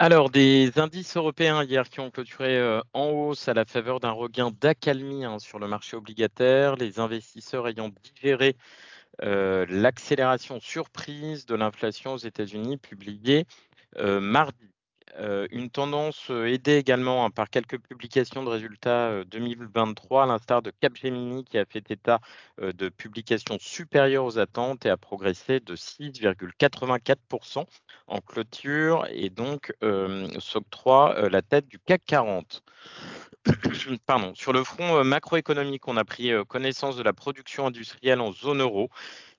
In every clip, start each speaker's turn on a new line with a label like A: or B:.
A: Alors, des indices européens hier qui ont clôturé euh, en hausse à la faveur d'un regain d'accalmie hein, sur le marché obligataire, les investisseurs ayant digéré euh, l'accélération surprise de l'inflation aux États-Unis publiée euh, mardi. Euh, une tendance euh, aidée également hein, par quelques publications de résultats euh, 2023, à l'instar de Capgemini qui a fait état euh, de publications supérieures aux attentes et a progressé de 6,84% en clôture et donc euh, s'octroie euh, la tête du CAC 40. Pardon. Sur le front euh, macroéconomique, on a pris euh, connaissance de la production industrielle en zone euro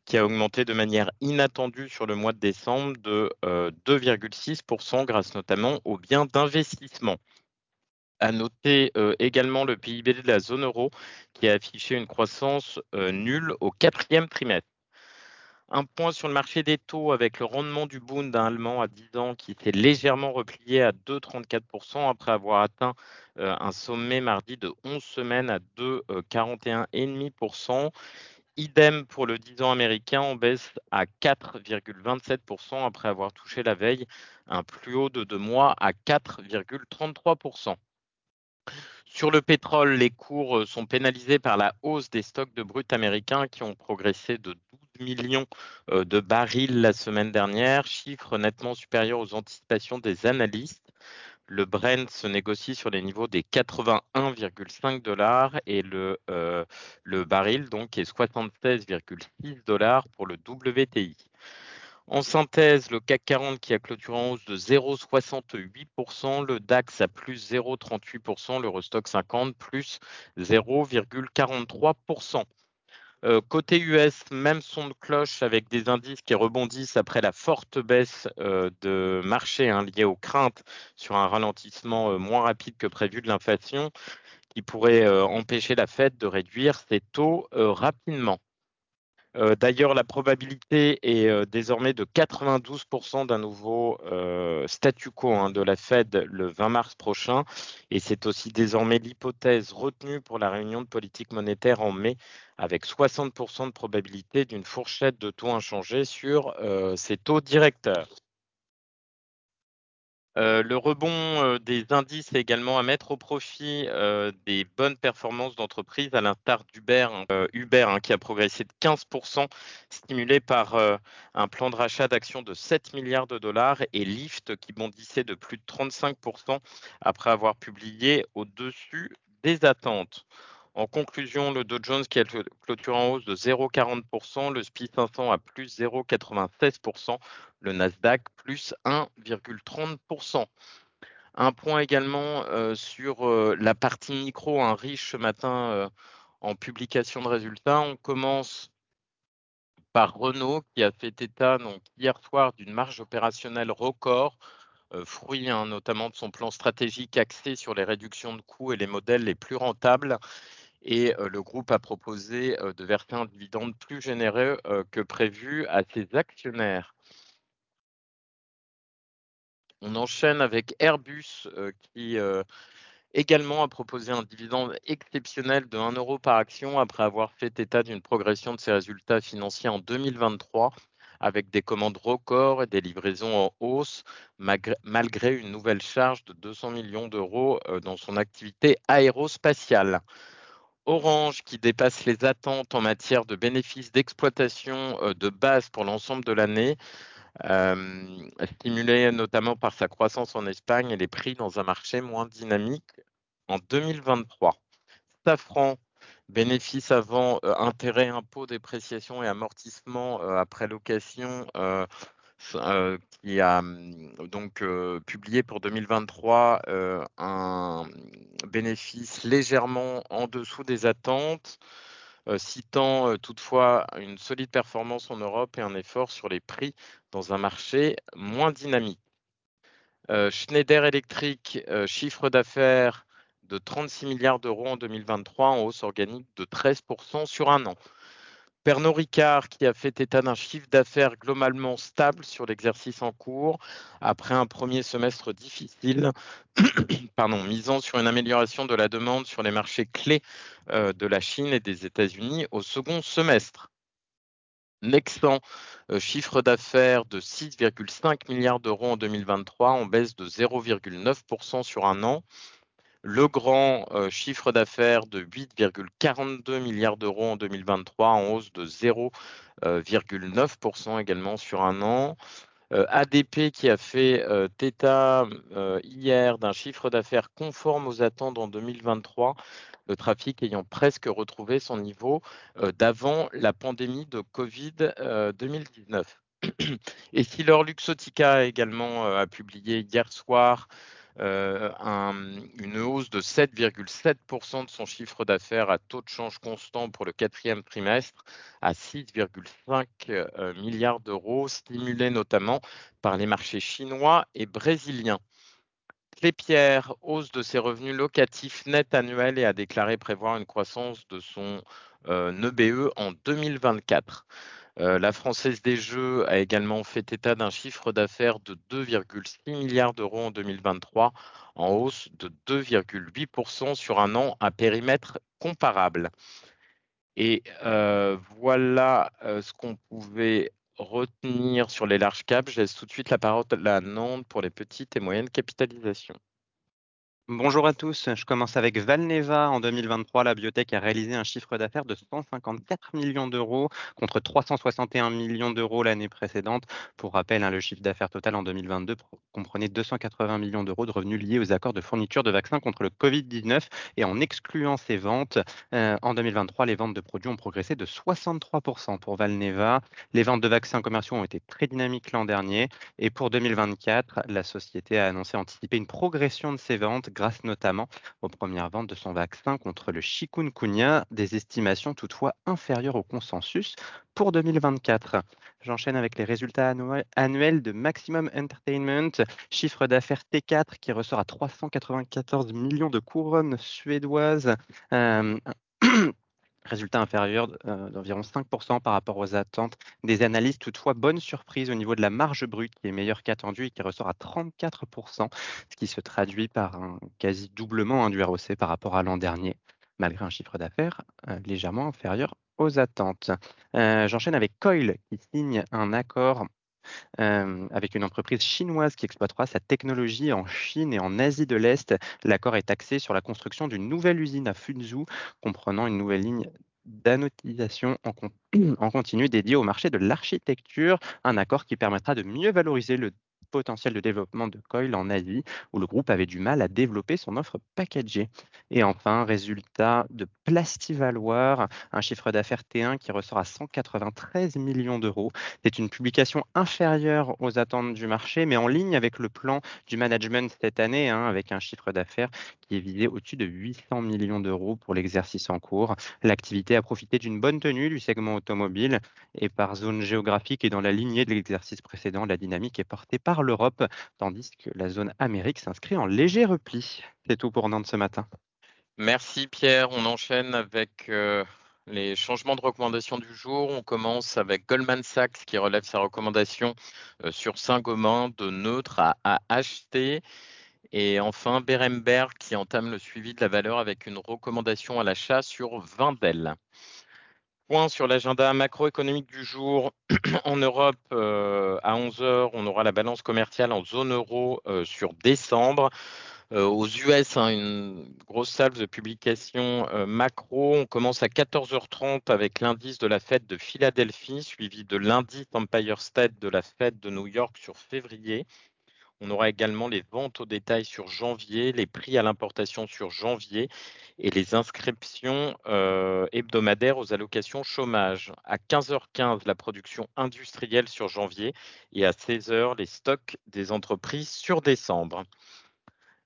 A: qui a augmenté de manière inattendue sur le mois de décembre de euh, 2,6% grâce notamment aux biens d'investissement. À noter euh, également le PIB de la zone euro qui a affiché une croissance euh, nulle au quatrième trimestre. Un point sur le marché des taux avec le rendement du Bund allemand à 10 ans qui s'est légèrement replié à 2,34% après avoir atteint euh, un sommet mardi de 11 semaines à 2,41,5%. Idem pour le 10 ans américain, on baisse à 4,27% après avoir touché la veille un plus haut de deux mois à 4,33%. Sur le pétrole, les cours euh, sont pénalisés par la hausse des stocks de brut américains qui ont progressé de 12 millions euh, de barils la semaine dernière, chiffre nettement supérieur aux anticipations des analystes. Le Brent se négocie sur les niveaux des 81,5 dollars et le, euh, le baril donc est 76,6 dollars pour le WTI. En synthèse, le CAC 40 qui a clôturé en hausse de 0,68%, le DAX à plus 0,38%, l'Eurostock 50 plus 0,43%. Euh, côté US, même son de cloche avec des indices qui rebondissent après la forte baisse euh, de marché hein, liée aux craintes sur un ralentissement euh, moins rapide que prévu de l'inflation qui pourrait empêcher la Fed de réduire ses taux rapidement. Euh, D'ailleurs, la probabilité est euh, désormais de 92% d'un nouveau euh, statu quo hein, de la Fed le 20 mars prochain. Et c'est aussi désormais l'hypothèse retenue pour la réunion de politique monétaire en mai, avec 60% de probabilité d'une fourchette de taux inchangés sur ces taux directeurs. Euh, le rebond euh, des indices est également à mettre au profit euh, des bonnes performances d'entreprises, à l'instar d'Uber, Uber hein, qui a progressé de 15%, stimulé par un plan de rachat d'actions de 7 milliards de dollars, et Lyft qui bondissait de plus de 35% après avoir publié au-dessus des attentes. En conclusion, le Dow Jones qui a clôturé en hausse de 0,40%, le SPI 500 à plus 0,96%, le Nasdaq plus 1,30%. Un point également euh, sur euh, la partie micro, un riche ce matin euh, en publication de résultats. On commence par Renault qui a fait état donc, hier soir d'une marge opérationnelle record, fruit hein, notamment de son plan stratégique axé sur les réductions de coûts et les modèles les plus rentables. Et le groupe a proposé de verser un dividende plus généreux que prévu à ses actionnaires. On enchaîne avec Airbus qui également a proposé un dividende exceptionnel de 1 euro par action après avoir fait état d'une progression de ses résultats financiers en 2023 avec des commandes records et des livraisons en hausse malgré une nouvelle charge de 200 millions d'euros dans son activité aérospatiale. Orange qui dépasse les attentes en matière de bénéfices d'exploitation de base pour l'ensemble de l'année euh, stimulé notamment par sa croissance en Espagne et les prix dans un marché moins dynamique en 2023. Safran, bénéfice avant euh, intérêt, impôt, dépréciation et amortissement euh, après location, euh, euh, qui a donc euh, publié pour 2023 un bénéfice légèrement en dessous des attentes. Euh, citant euh, toutefois une solide performance en Europe et un effort sur les prix dans un marché moins dynamique. Euh, Schneider Electric, chiffre d'affaires de 36 milliards d'euros en 2023 en hausse organique de 13% sur un an. Pernod Ricard qui a fait état d'un chiffre d'affaires globalement stable sur l'exercice en cours après un premier semestre difficile, pardon, misant sur une amélioration de la demande sur les marchés clés euh, de la Chine et des États-Unis au second semestre. Nexan, chiffre d'affaires de 6,5 milliards d'euros en 2023, en baisse de 0,9% sur un an. Legrand, chiffre d'affaires de 8,42 milliards d'euros en 2023, en hausse de 0,9% également sur un an. ADP qui a fait état hier d'un chiffre d'affaires conforme aux attentes en 2023, le trafic ayant presque retrouvé son niveau d'avant la pandémie de Covid 2019. Et si leur Luxottica également a publié hier soir une hausse de 7,7% de son chiffre d'affaires à taux de change constant pour le quatrième trimestre à 6,5 milliards d'euros, stimulé notamment par les marchés chinois et brésiliens. Klépierre, hausse de ses revenus locatifs nets annuels et a déclaré prévoir une croissance de son EBE en 2024. La Française des Jeux a également fait état d'un chiffre d'affaires de 2,6 milliards d'euros en 2023, en hausse de 2,8% sur un an à périmètre comparable. Et voilà ce qu'on pouvait retenir sur les large caps. Je laisse tout de suite la parole à Nantes pour les petites et moyennes capitalisations.
B: Bonjour à tous, je commence avec Valneva. En 2023, la biotech a réalisé un chiffre d'affaires de 154 millions d'euros contre 361 millions d'euros l'année précédente. Pour rappel, le chiffre d'affaires total en 2022 comprenait 280 millions d'euros de revenus liés aux accords de fourniture de vaccins contre le Covid-19 et en excluant ces ventes, en 2023, les ventes de produits ont progressé de 63% pour Valneva. Les ventes de vaccins commerciaux ont été très dynamiques l'an dernier et pour 2024, la société a annoncé anticiper une progression de ces ventes grâce notamment aux premières ventes de son vaccin contre le chikungunya, des estimations toutefois inférieures au consensus pour 2024. J'enchaîne avec les résultats annuels de Maximum Entertainment, chiffre d'affaires T4 qui ressort à 394 millions de couronnes suédoises. Résultat inférieur d'environ 5% par rapport aux attentes des analystes. Toutefois, bonne surprise au niveau de la marge brute qui est meilleure qu'attendue et qui ressort à 34%, ce qui se traduit par un quasi doublement du ROC par rapport à l'an dernier, malgré un chiffre d'affaires légèrement inférieur aux attentes. J'enchaîne avec Coil qui signe un accord avec une entreprise chinoise qui exploitera sa technologie en Chine et en Asie de l'Est. L'accord est axé sur la construction d'une nouvelle usine à Fuzhou, comprenant une nouvelle ligne d'anodisation en continu dédiée au marché de l'architecture. Un accord qui permettra de mieux valoriser le potentiel de développement de Coil en Asie, où le groupe avait du mal à développer son offre packagée. Et enfin, résultat de Plastivaloir, un chiffre d'affaires T1 qui ressort à 193 millions d'euros. C'est une publication inférieure aux attentes du marché, mais en ligne avec le plan du management cette année, avec un chiffre d'affaires qui est visé au-dessus de 800 millions d'euros pour l'exercice en cours. L'activité a profité d'une bonne tenue du segment automobile et par zone géographique et dans la lignée de l'exercice précédent, la dynamique est portée par l'Europe, tandis que la zone Amérique s'inscrit en léger repli. C'est tout pour Nantes ce matin.
A: Merci Pierre. On enchaîne avec les changements de recommandation du jour. On commence avec Goldman Sachs qui relève sa recommandation sur Saint-Gobain de neutre à acheter. Et enfin, Berenberg qui entame le suivi de la valeur avec une recommandation à l'achat sur Wendel. Point sur l'agenda macroéconomique du jour. En Europe, à 11 heures, on aura la balance commerciale en zone euro sur décembre. Aux US, une grosse salve de publications macro. On commence à 14h30 avec l'indice de la Fed de Philadelphie, suivi de l'indice Empire State de la Fed de New York sur février. On aura également les ventes au détail sur janvier, les prix à l'importation sur janvier et les inscriptions hebdomadaires aux allocations chômage. À 15h15, la production industrielle sur janvier et à 16h, les stocks des entreprises sur décembre.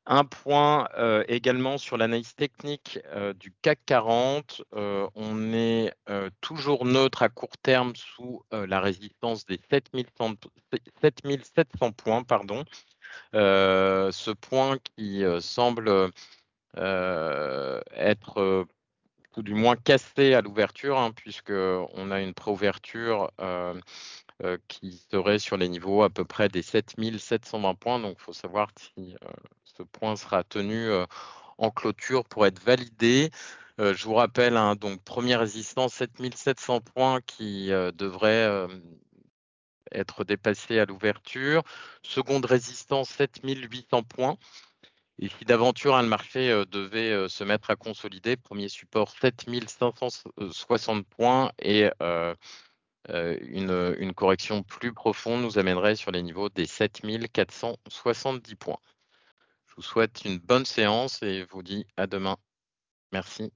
A: Un point également sur l'analyse technique du CAC 40. On est toujours neutre à court terme sous la résistance des 7700 points. Ce point qui semble être tout du moins cassé à l'ouverture, puisqu'on a une préouverture qui serait sur les niveaux à peu près des 7720 points. Donc, il faut savoir si ce point sera tenu en clôture pour être validé. Euh, je vous rappelle, hein, donc première résistance 7700 points qui euh, devrait euh, être dépassé à l'ouverture. Seconde résistance 7800 points. Et si d'aventure hein, le marché devait se mettre à consolider, premier support 7560 points et une, une, correction plus profonde nous amènerait sur les niveaux des 7470 points. Je vous souhaite une bonne séance et vous dis à demain. Merci.